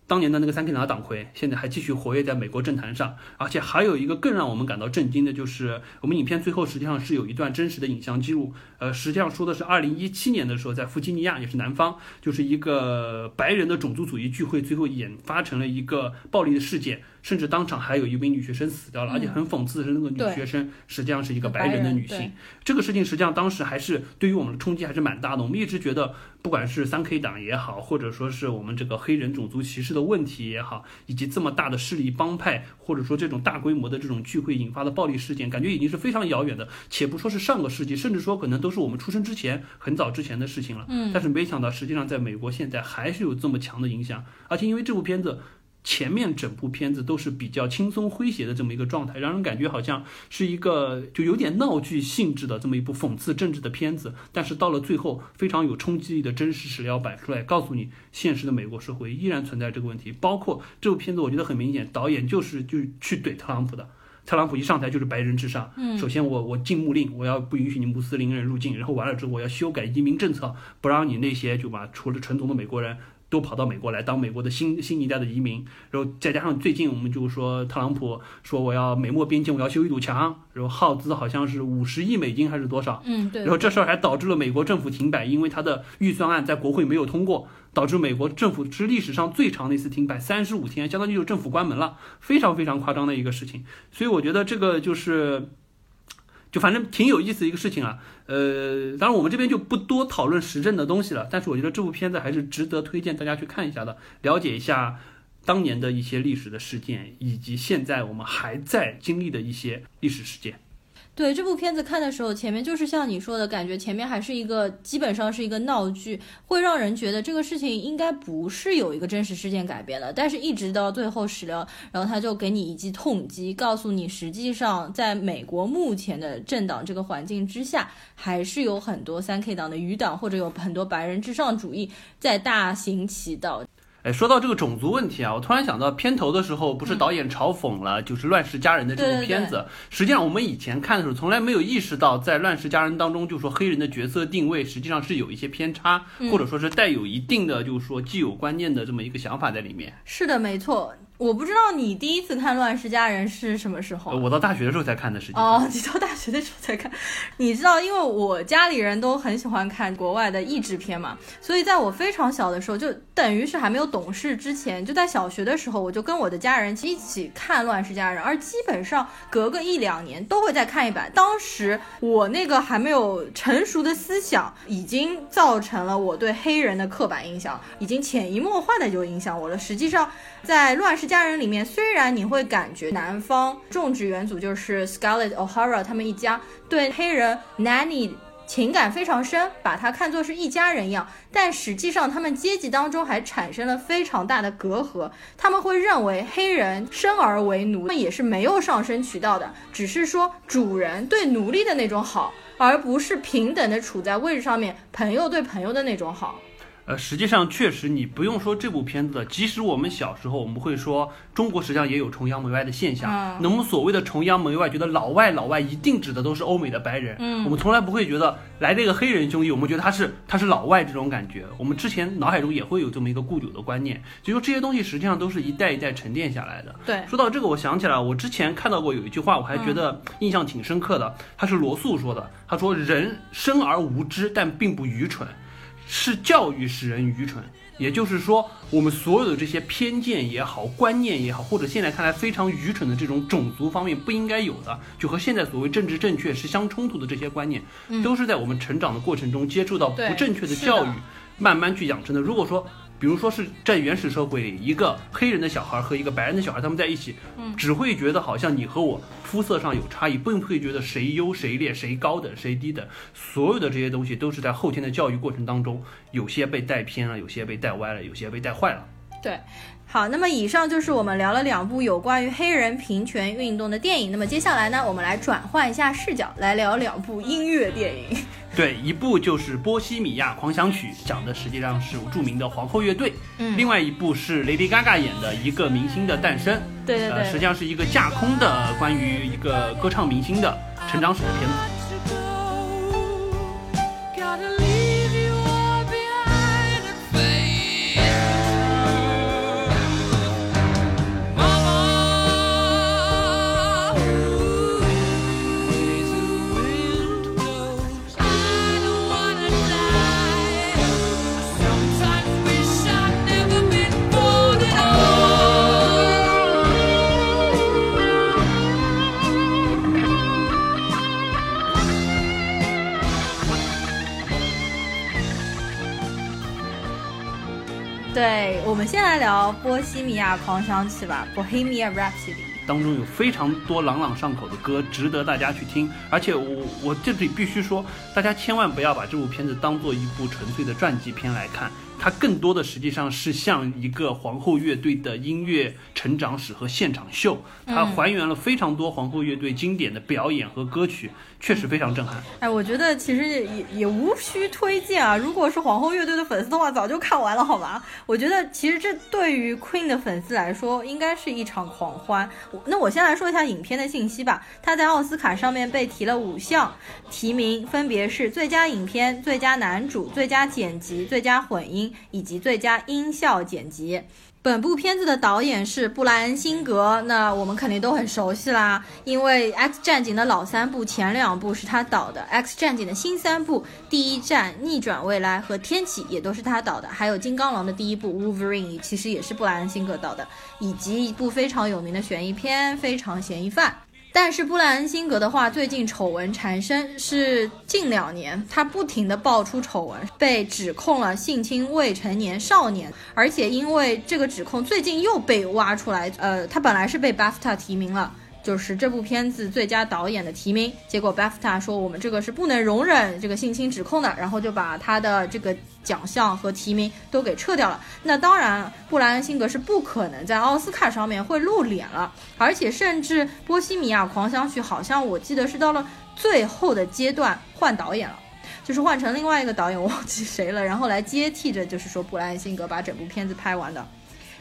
当年的那个三 K 党党魁，现在还继续活跃在美国政坛上，而且还有一个更让我们感到震惊的，就是我们影片最后实际上是有一段真实的影像记录，呃，实际上说的是二零一七年的时候，在弗吉尼亚，也是南方，就是一个白人的种族主义聚会，最后演发成了一个暴力的事件，甚至当场还有一名女学生死掉了，而且很讽刺的是，那个女学生实际上是一个白白人的女性。这个事情实际上当时还是对于我们的冲击还是蛮大的。我们一直觉得，不管是三 K 党也好，或者说是我们这个黑人种族歧视的问题也好，以及这么大的势力帮派，或者说这种大规模的这种聚会引发的暴力事件，感觉已经是非常遥远的。且不说是上个世纪，甚至说可能都是我们出生之前很早之前的事情了。嗯但是没想到，实际上在美国现在还是有这么强的影响，而且因为这部片子。前面整部片子都是比较轻松诙谐的这么一个状态，让人感觉好像是一个就有点闹剧性质的这么一部讽刺政治的片子。但是到了最后，非常有冲击力的真实史料摆出来，告诉你现实的美国社会依然存在这个问题。包括这部片子，我觉得很明显，导演就是就去怼特朗普的。特朗普一上台就是白人至上，嗯首先我我禁穆令，我要不允许你穆斯林人入境，然后完了之后我要修改移民政策，不让你那些就把除了纯种的美国人都跑到美国来当美国的新新一代的移民，然后再加上最近我们就说特朗普说我要美墨边境我要修一堵墙，然后耗资好像是五十亿美金还是多少，嗯，对然后这事儿还导致了美国政府停摆，因为他的预算案在国会没有通过，导致美国政府是历史上最长的一次停摆，三十五天，相当于就政府关门了，非常非常夸张的一个事情。所以我觉得这个就是，就反正挺有意思一个事情啊。呃，当然我们这边就不多讨论时政的东西了，但是我觉得这部片子还是值得推荐大家去看一下的，了解一下当年的一些历史的事件，以及现在我们还在经历的一些历史事件。对这部片子看的时候，前面就是像你说的感觉，前面还是一个基本上是一个闹剧，会让人觉得这个事情应该不是有一个真实事件改编的。但是，一直到最后史料，然后他就给你一记痛击，告诉你实际上在美国目前的政党这个环境之下，还是有很多三 K 党的余党，或者有很多白人至上主义在大行其道。哎，说到这个种族问题啊，我突然想到片头的时候，不是导演嘲讽了就是《乱世佳人》的这部片子。实际上，我们以前看的时候，从来没有意识到，在《乱世佳人》当中，就说黑人的角色定位实际上是有一些偏差，嗯或者说是带有一定的就是说既有观念的这么一个想法在里面。是的，没错。我不知道你第一次看《乱世佳人》是什么时候呃。我到大学的时候才看的，实际。哦，你到大学的时候才看，你知道，因为我家里人都很喜欢看国外的译制片嘛，所以在我非常小的时候，就等于是还没有懂事之前，就在小学的时候，我就跟我的家人一起看《乱世佳人》，而基本上隔个一两年都会再看一版。当时我那个还没有成熟的思想，已经造成了我对黑人的刻板印象，已经潜移默化的就影响我了。实际上，在《乱世佳人》里面，虽然你会感觉南方种植园组就是 Scarlett O'Hara 他们一家对黑人 Nanny 情感非常深，把他看作是一家人一样，但实际上他们阶级当中还产生了非常大的隔阂。他们会认为黑人生而为奴，那也是没有上升渠道的，只是说主人对奴隶的那种好，而不是平等的处在位置上面，朋友对朋友的那种好。呃，实际上确实，你不用说这部片子，即使我们小时候，我们会说中国实际上也有崇洋媚外的现象。嗯那我们所谓的崇洋媚外，觉得老外老外一定指的都是欧美的白人。嗯我们从来不会觉得来这个黑人兄弟，我们觉得他是他是老外这种感觉。我们之前脑海中也会有这么一个固有的观念，所以说这些东西实际上都是一代一代沉淀下来的。对，说到这个，我想起来，我之前看到过有一句话，我还觉得印象挺深刻的。他是罗素说的，他说：“人生而无知，但并不愚蠢，是教育使人愚蠢。”也就是说，我们所有的这些偏见也好、观念也好，或者现在看来非常愚蠢的这种种族方面不应该有的，就和现在所谓政治正确是相冲突的这些观念，都是在我们成长的过程中接触到不正确的教育，慢慢去养成的。如果说比如说是在原始社会里，一个黑人的小孩和一个白人的小孩他们在一起，只会觉得好像你和我肤色上有差异，并不会觉得谁优谁劣，谁高等谁低等。所有的这些东西都是在后天的教育过程当中，有些被带偏了，有些被带歪了，有些被带坏了。对，好，那么以上就是我们聊了两部有关于黑人平权运动的电影。那么接下来呢，我们来转换一下视角，来聊两部音乐电影。对，一部就是《波西米亚狂想曲》，讲的实际上是著名的皇后乐队；嗯另外一部是 Lady Gaga 演的一个明星的诞生，对，对对对实际上是一个架空的关于一个歌唱明星的成长史的片子。对，我们先来聊《波西米亚狂想曲》吧，《Bohemian Rhapsody》。当中有非常多朗朗上口的歌，值得大家去听。而且我我这里必须说，大家千万不要把这部片子当做一部纯粹的传记片来看，它更多的实际上是像一个皇后乐队的音乐成长史和现场秀，它还原了非常多皇后乐队经典的表演和歌曲，确实非常震撼。哎，我觉得其实也也也无需推荐啊。如果是皇后乐队的粉丝的话，早就看完了，好吗？我觉得其实这对于 Queen 的粉丝来说，应该是一场狂欢。那我先来说一下影片的信息吧。它在奥斯卡上面被提了五项提名，分别是最佳影片、最佳男主、最佳剪辑、最佳混音以及最佳音效剪辑。本部片子的导演是布莱恩·辛格，那我们肯定都很熟悉啦，因为《X 战警》的老三部前两部是他导的，《X 战警》的新三部《第一战》《逆转未来》和《天启》也都是他导的，还有《金刚狼》的第一部《Wolverine》其实也是布莱恩·辛格导的，以及一部非常有名的悬疑片《非常嫌疑犯》。但是布莱恩辛格的话，最近丑闻缠身，是近两年他不停的爆出丑闻，被指控了性侵未成年少年，而且因为这个指控，最近又被挖出来，呃，他本来是被 BAFTA 提名了。就是这部片子最佳导演的提名，结果 BAFTA 说我们这个是不能容忍这个性侵指控的，然后就把他的这个奖项和提名都给撤掉了。那当然，布莱恩辛格是不可能在奥斯卡上面会露脸了，而且甚至《波西米亚狂想曲》好像我记得是到了最后的阶段换导演了。就是换成另外一个导演，我忘记谁了，然后来接替着，就是说布莱恩辛格把整部片子拍完的。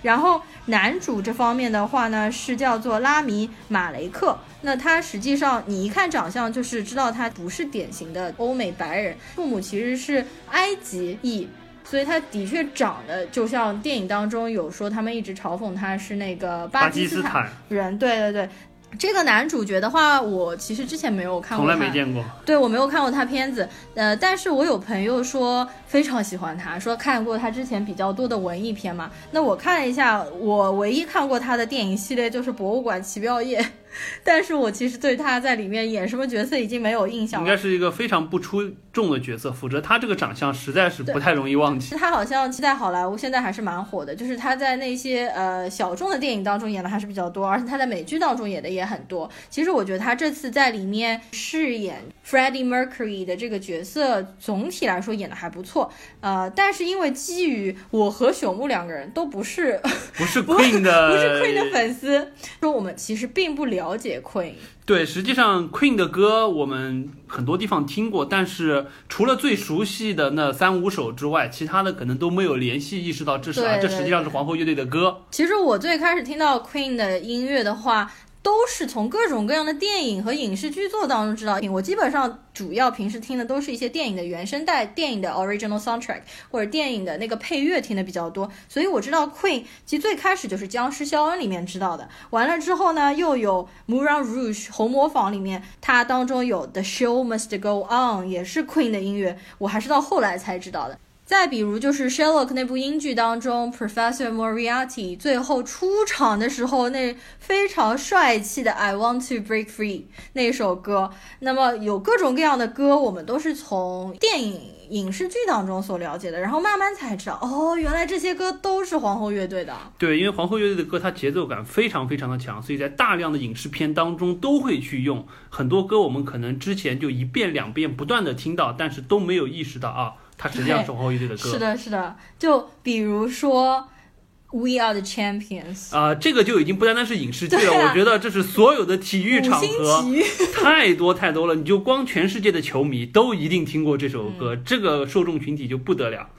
然后男主这方面的话呢，是叫做拉米马雷克。那他实际上你一看长相，就是知道他不是典型的欧美白人，父母其实是埃及裔。所以他的确长得就像电影当中有说，他们一直嘲讽他是那个巴基斯坦人。对对对，这个男主角的话，我其实之前没有看过他，从来没见过。对我没有看过他片子，呃，但是我有朋友说非常喜欢他，说看过他之前比较多的文艺片嘛。那我看了一下，我唯一看过他的电影系列就是《博物馆奇妙夜》，但是我其实对他在里面演什么角色已经没有印象了。应该是一个非常不出众的角色，否则他这个长相实在是不太容易忘记。他好像在好莱坞现在还是蛮火的，就是他在那些呃小众的电影当中演的还是比较多，而且他在美剧当中演的也很多。其实我觉得他这次在里面饰演 Freddie Mercury 的这个角色，总体来说演的还不错。呃，但是因为基于我和朽木两个人都不是不是 Queen 的，不是 Queen 的粉丝，说我们其实并不了解 Queen。对，实际上 Queen 的歌我们很多地方听过，但是除了最熟悉的那三五首之外，其他的可能都没有联系意识到这是啊，这实际上是皇后乐队的歌。其实我最开始听到 Queen 的音乐的话，都是从各种各样的电影和影视剧作当中知道。我基本上主要平时听的都是一些电影的原声带、电影的 original soundtrack 或者电影的那个配乐听的比较多，所以我知道 Queen 其实最开始就是《僵尸肖恩》里面知道的。完了之后呢，又有《Moulin Rouge》红磨坊里面，它当中有《The Show Must Go On》也是 Queen 的音乐，我还是到后来才知道的。再比如就是 Sherlock 那部英剧当中，Professor Moriarty 最后出场的时候，那非常帅气的 I Want to Break Free 那首歌。那么有各种各样的歌，我们都是从电影、影视剧当中所了解的，然后慢慢才知道，哦，原来这些歌都是皇后乐队的。对，因为皇后乐队的歌它节奏感非常非常的强，所以在大量的影视片当中都会去用很多歌，我们可能之前就一遍两遍不断的听到，但是都没有意识到啊，它实际上是皇后乐队的歌。是的，是的，就比如说 We Are the Champions。啊、这个就已经不单单是影视剧了，啊我觉得这是所有的体育场合太多太多了。你就光全世界的球迷都一定听过这首歌，嗯这个受众群体就不得了。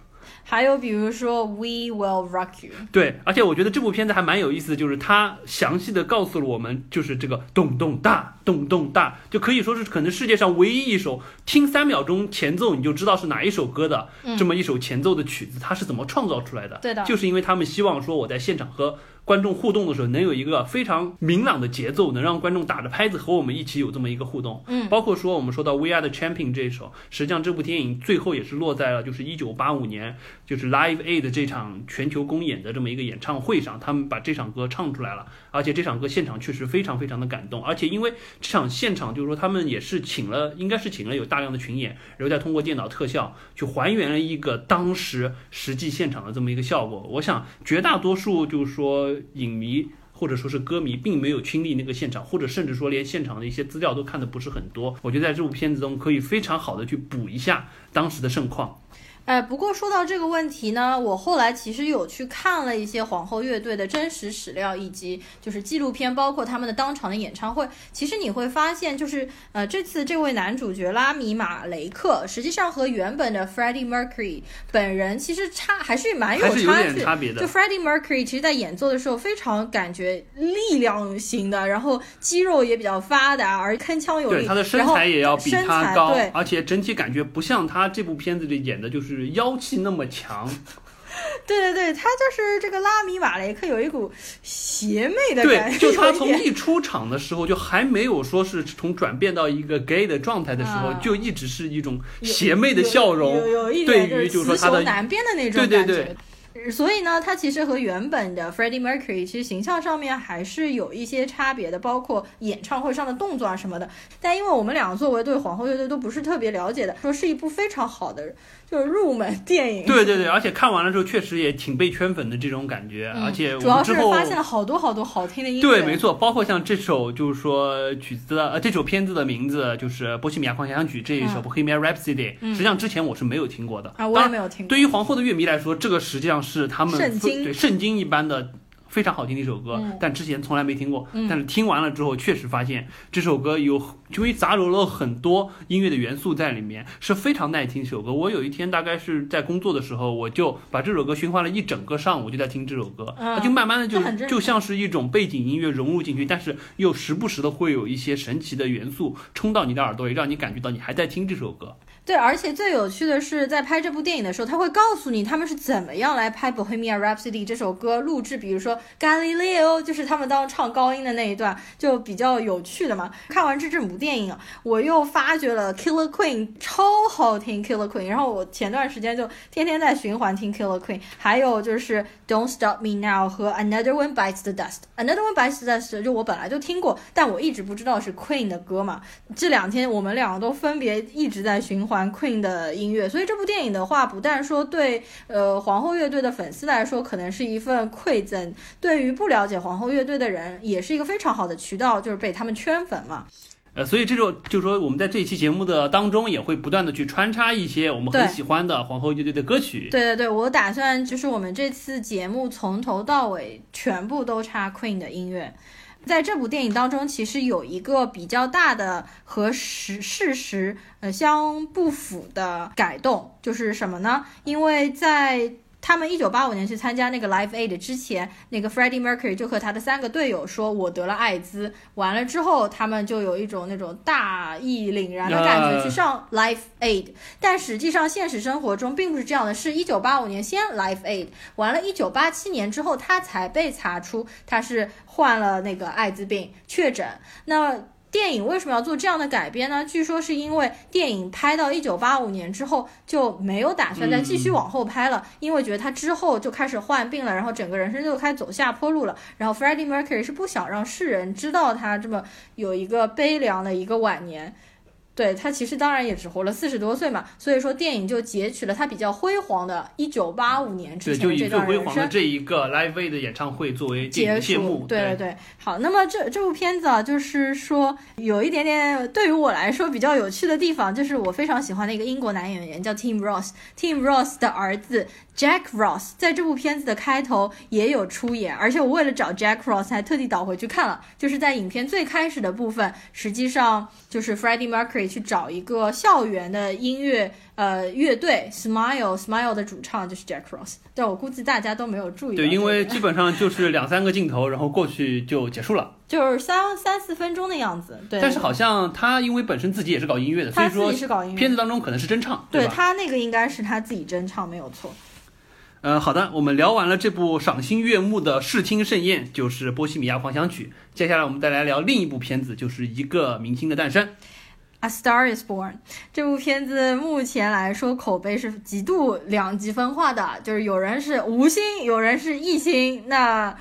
还有比如说 We Will Rock You。对，而且我觉得这部片子还蛮有意思的，就是它详细的告诉了我们，就是这个咚咚大，咚咚大，就可以说是可能世界上唯一一首听三秒钟前奏你就知道是哪一首歌的、这么一首前奏的曲子，它是怎么创造出来的？嗯对的就是因为他们希望说我在现场和观众互动的时候，能有一个非常明朗的节奏，能让观众打着拍子和我们一起有这么一个互动。嗯包括说我们说到《We Are the Champion》这一首，实际上这部电影最后也是落在了就是一九八五年，就是 Live Aid 这场全球公演的这么一个演唱会上，他们把这场歌唱出来了，而且这场歌现场确实非常非常的感动，而且因为这场现场就是说他们也是请了，应该是请了有大量的群演，然后再通过电脑特效去还原了一个当时实际现场的这么一个效果。我想绝大多数就是说影迷。或者说是歌迷并没有亲历那个现场，或者甚至说连现场的一些资料都看的不是很多。我觉得在这部片子中可以非常好的去补一下当时的盛况。哎，不过说到这个问题呢，我后来其实有去看了一些皇后乐队的真实史料，以及就是纪录片，包括他们的当场的演唱会。其实你会发现，就是呃，这次这位男主角拉米马雷克，实际上和原本的 Freddie Mercury 本人其实差还是蛮有差距。点差别的就 Freddie Mercury 其实在演奏的时候非常感觉力量型的，然后肌肉也比较发达，而铿锵有力。对他的身材也要比他高对，而且整体感觉不像他这部片子里演的，就是妖气那么强。对对对，他就是这个拉米瓦雷克有一股邪魅的感对，觉，就他从一出场的时候，就还没有说是从转变到一个 gay 的状态的时候，啊就一直是一种邪魅的笑容有有有一对于就是说他的对对。对所以呢，他其实和原本的 Freddie Mercury 其实形象上面还是有一些差别的，包括演唱会上的动作啊什么的。但因为我们两个作为对皇后乐队都不是特别了解的，说是一部非常好的就是入门 电影。对对对，而且看完了之后确实也挺被圈粉的这种感觉，嗯而且我主要是发现了好多好多好听的音乐。对，没错，包括像这首就是说曲子的呃这首片子的名字就是《波西米亚狂想曲》这一首《嗯 Bohemian Rhapsody》，嗯实际上之前我是没有听过的啊，我也没有听过。对于皇后的乐迷来说，这个实际上是他们圣经对圣经一般的非常好听的一首歌，嗯但之前从来没听过。嗯但是听完了之后，确实发现这首歌有因为杂糅了很多音乐的元素在里面，是非常耐听。一首歌，我有一天大概是在工作的时候，我就把这首歌循环了一整个上午，就在听这首歌，嗯它就慢慢的就就像是一种背景音乐融入进去，但是又时不时的会有一些神奇的元素冲到你的耳朵里，让你感觉到你还在听这首歌。对，而且最有趣的是，在拍这部电影的时候，他会告诉你他们是怎么样来拍《Bohemian Rhapsody》这首歌录制，比如说 Galileo，就是他们当时唱高音的那一段，就比较有趣的嘛。看完这整部电影，我又发觉了 Killer Queen 超好听，Killer Queen。然后我前段时间就天天在循环听 Killer Queen，还有就是 Don't Stop Me Now 和 Another One Bites the Dust。Another One Bites the Dust 就我本来就听过，但我一直不知道是 Queen 的歌嘛。这两天我们两个都分别一直在循环 Queen 的音乐，所以这部电影的话，不但说对呃皇后乐队的粉丝来说可能是一份馈赠，对于不了解皇后乐队的人也是一个非常好的渠道，就是被他们圈粉嘛。呃，所以这种就是说，我们在这一期节目的当中也会不断的去穿插一些我们很喜欢的皇后乐队的歌曲。对对对，我打算就是我们这次节目从头到尾全部都插 Queen 的音乐。在这部电影当中，其实有一个比较大的和实事实呃相不符的改动，就是什么呢？因为在他们一九八五年去参加那个 Live Aid 之前，那个 Freddie Mercury 就和他的三个队友说：“我得了艾滋。”完了之后，他们就有一种那种大义凛然的感觉呃去上 Live Aid。但实际上，现实生活中并不是这样的，是一九八五年先 Live Aid，完了，一九八七年之后，他才被查出他是患了那个艾滋病确诊。那电影为什么要做这样的改编呢？据说是因为电影拍到一九八五年之后就没有打算再继续往后拍了，因为觉得他之后就开始患病了，然后整个人生就开始走下坡路了。然后 Freddie Mercury 是不想让世人知道他这么有一个悲凉的一个晚年。对他其实当然也只活了四十多岁嘛，所以说电影就截取了他比较辉煌的1985年之对，前的这就以最段人生。辉煌的这一个 Live Aid 的演唱会作为结的谢幕束，，对对对，好，那么这这部片子啊，就是说有一点点对于我来说比较有趣的地方，就是我非常喜欢的一个英国男演员叫 Tim Ross，Tim Ross 的儿子 Jack Ross 在这部片子的开头也有出演，而且我为了找 Jack Ross 还特地倒回去看了，就是在影片最开始的部分，实际上就是 Freddie Mercury 去找一个校园的音乐呃乐队 Smile Smile 的主唱就是 Jack Ross，但我估计大家都没有注意对，因为基本上就是两三个镜头，然后过去就结束了。就是三三四分钟的样子，对。但是好像他因为本身自己也是搞音乐的，所他自以说己是搞音乐，片子当中可能是真唱，吧？对他那个应该是他自己真唱，没有错。呃，好的，我们聊完了这部赏心悦目的视听盛宴，就是《波西米亚狂想曲》。接下来我们再来聊另一部片子，就是一个明星的诞生。A Star Is Born 这部片子目前来说口碑是极度两极分化的，就是有人是无星，有人是一星。那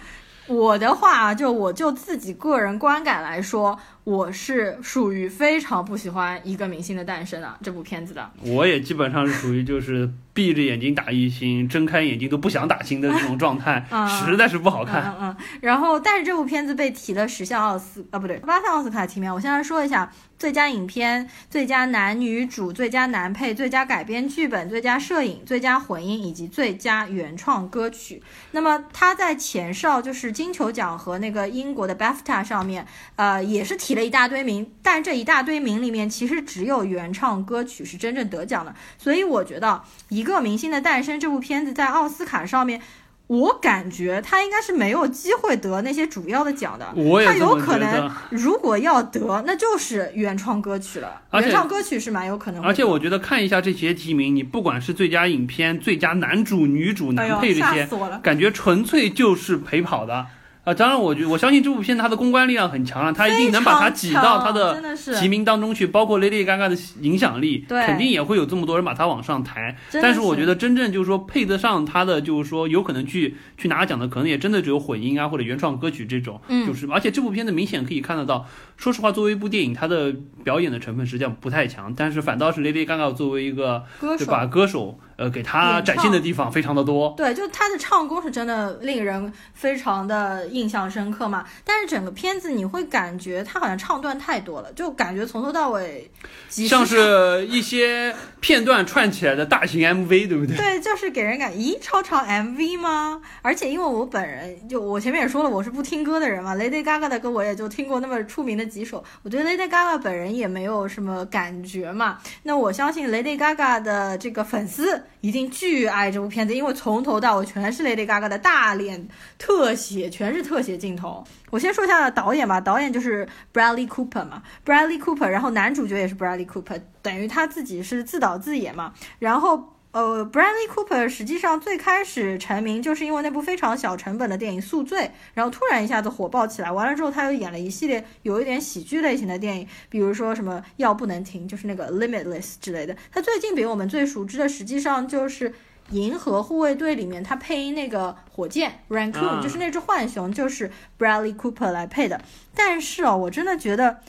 我的话，就我就自己个人观感来说，我是属于非常不喜欢《一个明星的诞生》啊这部片子的。我也基本上是属于就是闭着眼睛打一星，睁开眼睛都不想打星的这种状态，啊 实在是不好看。嗯嗯嗯。然后，但是这部片子被提了十项奥斯啊，不对，八项奥斯卡提名。我先来说一下：最佳影片、最佳男女主、最佳男配、最佳改编剧本、最佳摄影、最佳混音以及最佳原创歌曲。那么他在前哨就是金球奖和那个英国的 BAFTA 上面，呃，也是提了一大堆名，但这一大堆名里面，其实只有原唱歌曲是真正得奖的。所以我觉得，《一个明星的诞生》这部片子在奥斯卡上面。我感觉他应该是没有机会得那些主要的奖的，他有可能。如果要得，那就是原创歌曲了。原创歌曲是蛮有可能。而且我觉得看一下这些提名，你不管是最佳影片、最佳男主、女主、男配这些！感觉纯粹就是陪跑的。啊，当然我觉我相信这部片子它的公关力量很强了，它一定能把它挤到它的是提名当中去，包括 Lady Gaga 的影响力，对肯定也会有这么多人把它往上抬。但是我觉得真正就是说配得上它的，就是说有可能去去拿奖的，可能也真的只有混音啊或者原创歌曲这种。嗯就是而且这部片子明显可以看得到，说实话，作为一部电影，它的表演的成分实际上不太强，但是反倒是 Lady Gaga 作为一个歌手对吧歌手，呃，给他展现的地方非常的多。对，就他的唱功是真的令人非常的印象深刻嘛。但是整个片子你会感觉他好像唱段太多了，就感觉从头到尾像是一些片段串起来的大型 MV，对不对？对，就是给人感，咦，超长 MV 吗？而且因为我本人就我前面也说了，我是不听歌的人嘛，Lady Gaga 的歌我也就听过那么出名的几首，我对 Lady Gaga 本人也没有什么感觉嘛。那我相信 Lady Gaga 的这个粉丝一定巨爱这部片子，因为从头到尾全是 Lady Gaga 的大脸特写，全是特写镜头。我先说一下导演吧，导演就是 Bradley Cooper 嘛，Bradley Cooper，然后男主角也是 Bradley Cooper，等于他自己是自导自演嘛，然后。呃，Bradley Cooper 实际上最开始成名就是因为那部非常小成本的电影《宿醉》，然后突然一下子火爆起来。完了之后，他又演了一系列有一点喜剧类型的电影，比如说什么《药不能停》，就是那个 Limitless 之类的。他最近比我们最熟知的，实际上就是《银河护卫队》里面他配音那个火箭 Raccoon，、啊就是那只浣熊，就是 Bradley Cooper 来配的。但是哦，我真的觉得。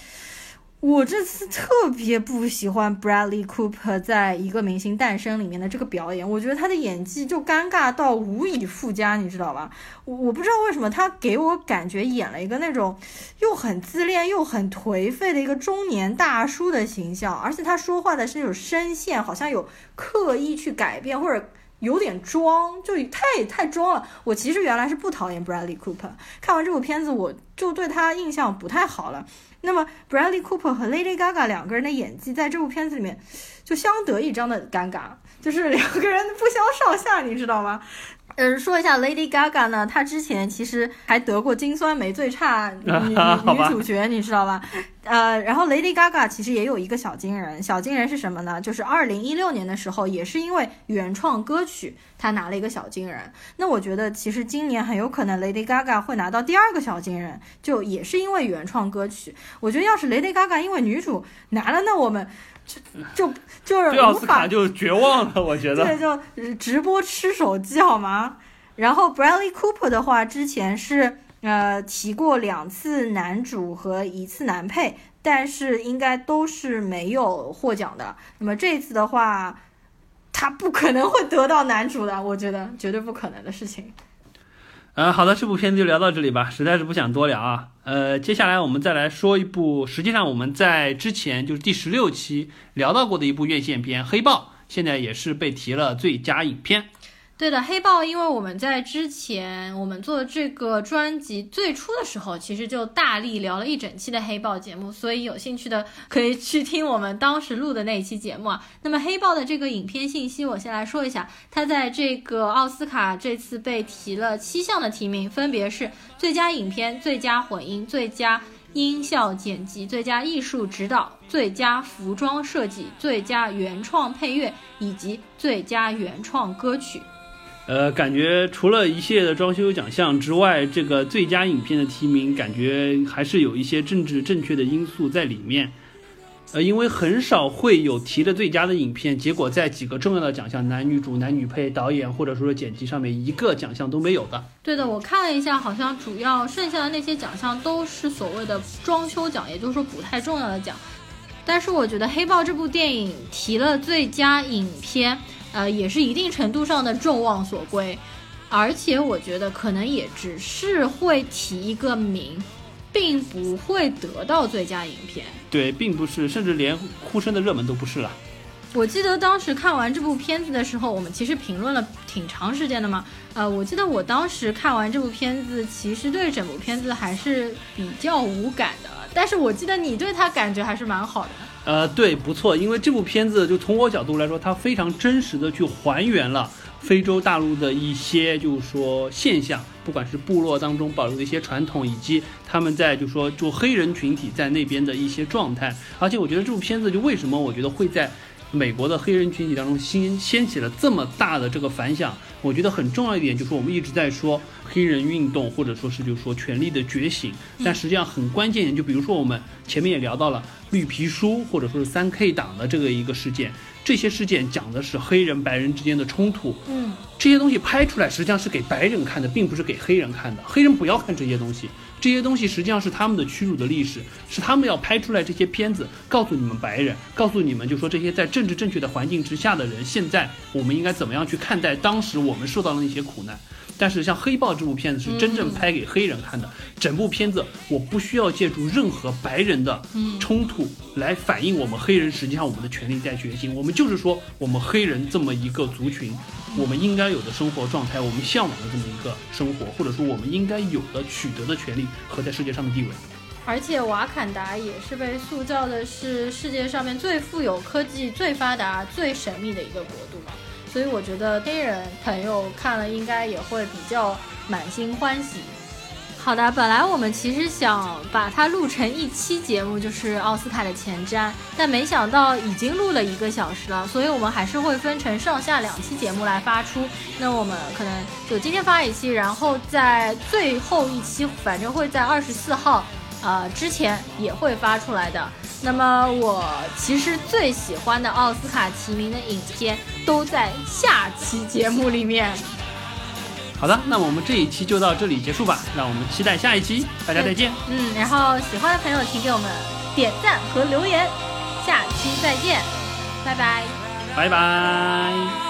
我这次特别不喜欢 Bradley Cooper 在一个明星诞生里面的这个表演，我觉得他的演技就尴尬到无以复加，你知道吧？我我不知道为什么他给我感觉演了一个那种又很自恋又很颓废的一个中年大叔的形象，而且他说话的是那种声线，好像有刻意去改变或者。有点装，就太太装了。我其实原来是不讨厌 Bradley Cooper，看完这部片子我就对他印象不太好了。那么 Bradley Cooper 和 Lady Gaga 两个人的演技在这部片子里面就相得益彰的尴尬，就是两个人不相上下，你知道吗？呃，说一下 Lady Gaga 呢，她之前其实还得过金酸梅最差女 女女主角，你知道吧？呃，然后 Lady Gaga 其实也有一个小金人，小金人是什么呢？就是二零一六年的时候，也是因为原创歌曲，她拿了一个小金人。那我觉得其实今年很有可能 Lady Gaga 会拿到第二个小金人，就也是因为原创歌曲。我觉得要是 Lady Gaga 因为女主拿了，那我们就就就是对奥无法斯卡就绝望了，我觉得。对，就直播吃手机好吗？然后 Bradley Cooper 的话，之前是呃提过两次男主和一次男配，但是应该都是没有获奖的。那么这次的话，他不可能会得到男主的，我觉得绝对不可能的事情。呃，好的，这部片子就聊到这里吧，实在是不想多聊啊。呃，接下来我们再来说一部，实际上我们在之前就是第十六期聊到过的一部院线片《黑豹》，现在也是被提了最佳影片。对的，黑豹，因为我们在之前我们做这个专辑最初的时候，其实就大力聊了一整期的黑豹节目，所以有兴趣的可以去听我们当时录的那一期节目啊。那么黑豹的这个影片信息，我先来说一下，它在这个奥斯卡这次被提了七项的提名，分别是最佳影片、最佳混音、最佳。音效剪辑、最佳艺术指导、最佳服装设计、最佳原创配乐以及最佳原创歌曲。呃，感觉除了一系列的装修奖项之外，这个最佳影片的提名，感觉还是有一些政治正确的因素在里面。呃，因为很少会有提的最佳的影片，结果在几个重要的奖项，男女主、男女配、导演或者说剪辑上面，一个奖项都没有的。对的，我看了一下，好像主要剩下的那些奖项都是所谓的装修奖，也就是说不太重要的奖。但是我觉得《黑豹》这部电影提了最佳影片，呃，也是一定程度上的众望所归，而且我觉得可能也只是会提一个名，并不会得到最佳影片。对，并不是，甚至连呼声的热门都不是了。我记得当时看完这部片子的时候，我们其实评论了挺长时间的嘛。呃，我记得我当时看完这部片子，其实对整部片子还是比较无感的。但是我记得你对它感觉还是蛮好的。呃，对，不错，因为这部片子就从我角度来说，它非常真实的去还原了非洲大陆的一些就是说现象，不管是部落当中保留的一些传统，以及他们在就是说就黑人群体在那边的一些状态。而且我觉得这部片子就为什么我觉得会在美国的黑人群体当中掀掀起了这么大的这个反响，我觉得很重要一点就是我们一直在说黑人运动，或者说是就是说权力的觉醒，但实际上很关键一点，就比如说我们前面也聊到了绿皮书，或者说是三 K 党的这个一个事件，这些事件讲的是黑人白人之间的冲突，嗯，这些东西拍出来实际上是给白人看的，并不是给黑人看的。黑人不要看这些东西，这些东西实际上是他们的屈辱的历史，是他们要拍出来这些片子，告诉你们白人，告诉你们，就说这些在政治正确的环境之下的人，现在我们应该怎么样去看待当时我们受到的那些苦难。但是像《黑豹》这部片子是真正拍给黑人看的，整部片子我不需要借助任何白人的冲突来反映我们黑人实际上我们的权利在觉醒，我们就是说我们黑人这么一个族群，我们应该有的生活状态，我们向往的这么一个生活，或者说我们应该有的取得的权利和在世界上的地位。而且瓦坎达也是被塑造的是世界上面最富有、科技最发达、最神秘的一个国度嘛，所以我觉得黑人朋友看了应该也会比较满心欢喜。好的，本来我们其实想把它录成一期节目，就是奥斯卡的前瞻，但没想到已经录了一个小时了，所以我们还是会分成上下两期节目来发出。那我们可能就今天发一期，然后在最后一期，反正会在二十四号。呃，之前也会发出来的。那么我其实最喜欢的奥斯卡提名的影片都在下期节目里面。好的，那么我们这一期就到这里结束吧，让我们期待下一期，大家再见。嗯，然后喜欢的朋友请给我们点赞和留言，下期再见，拜拜。拜拜。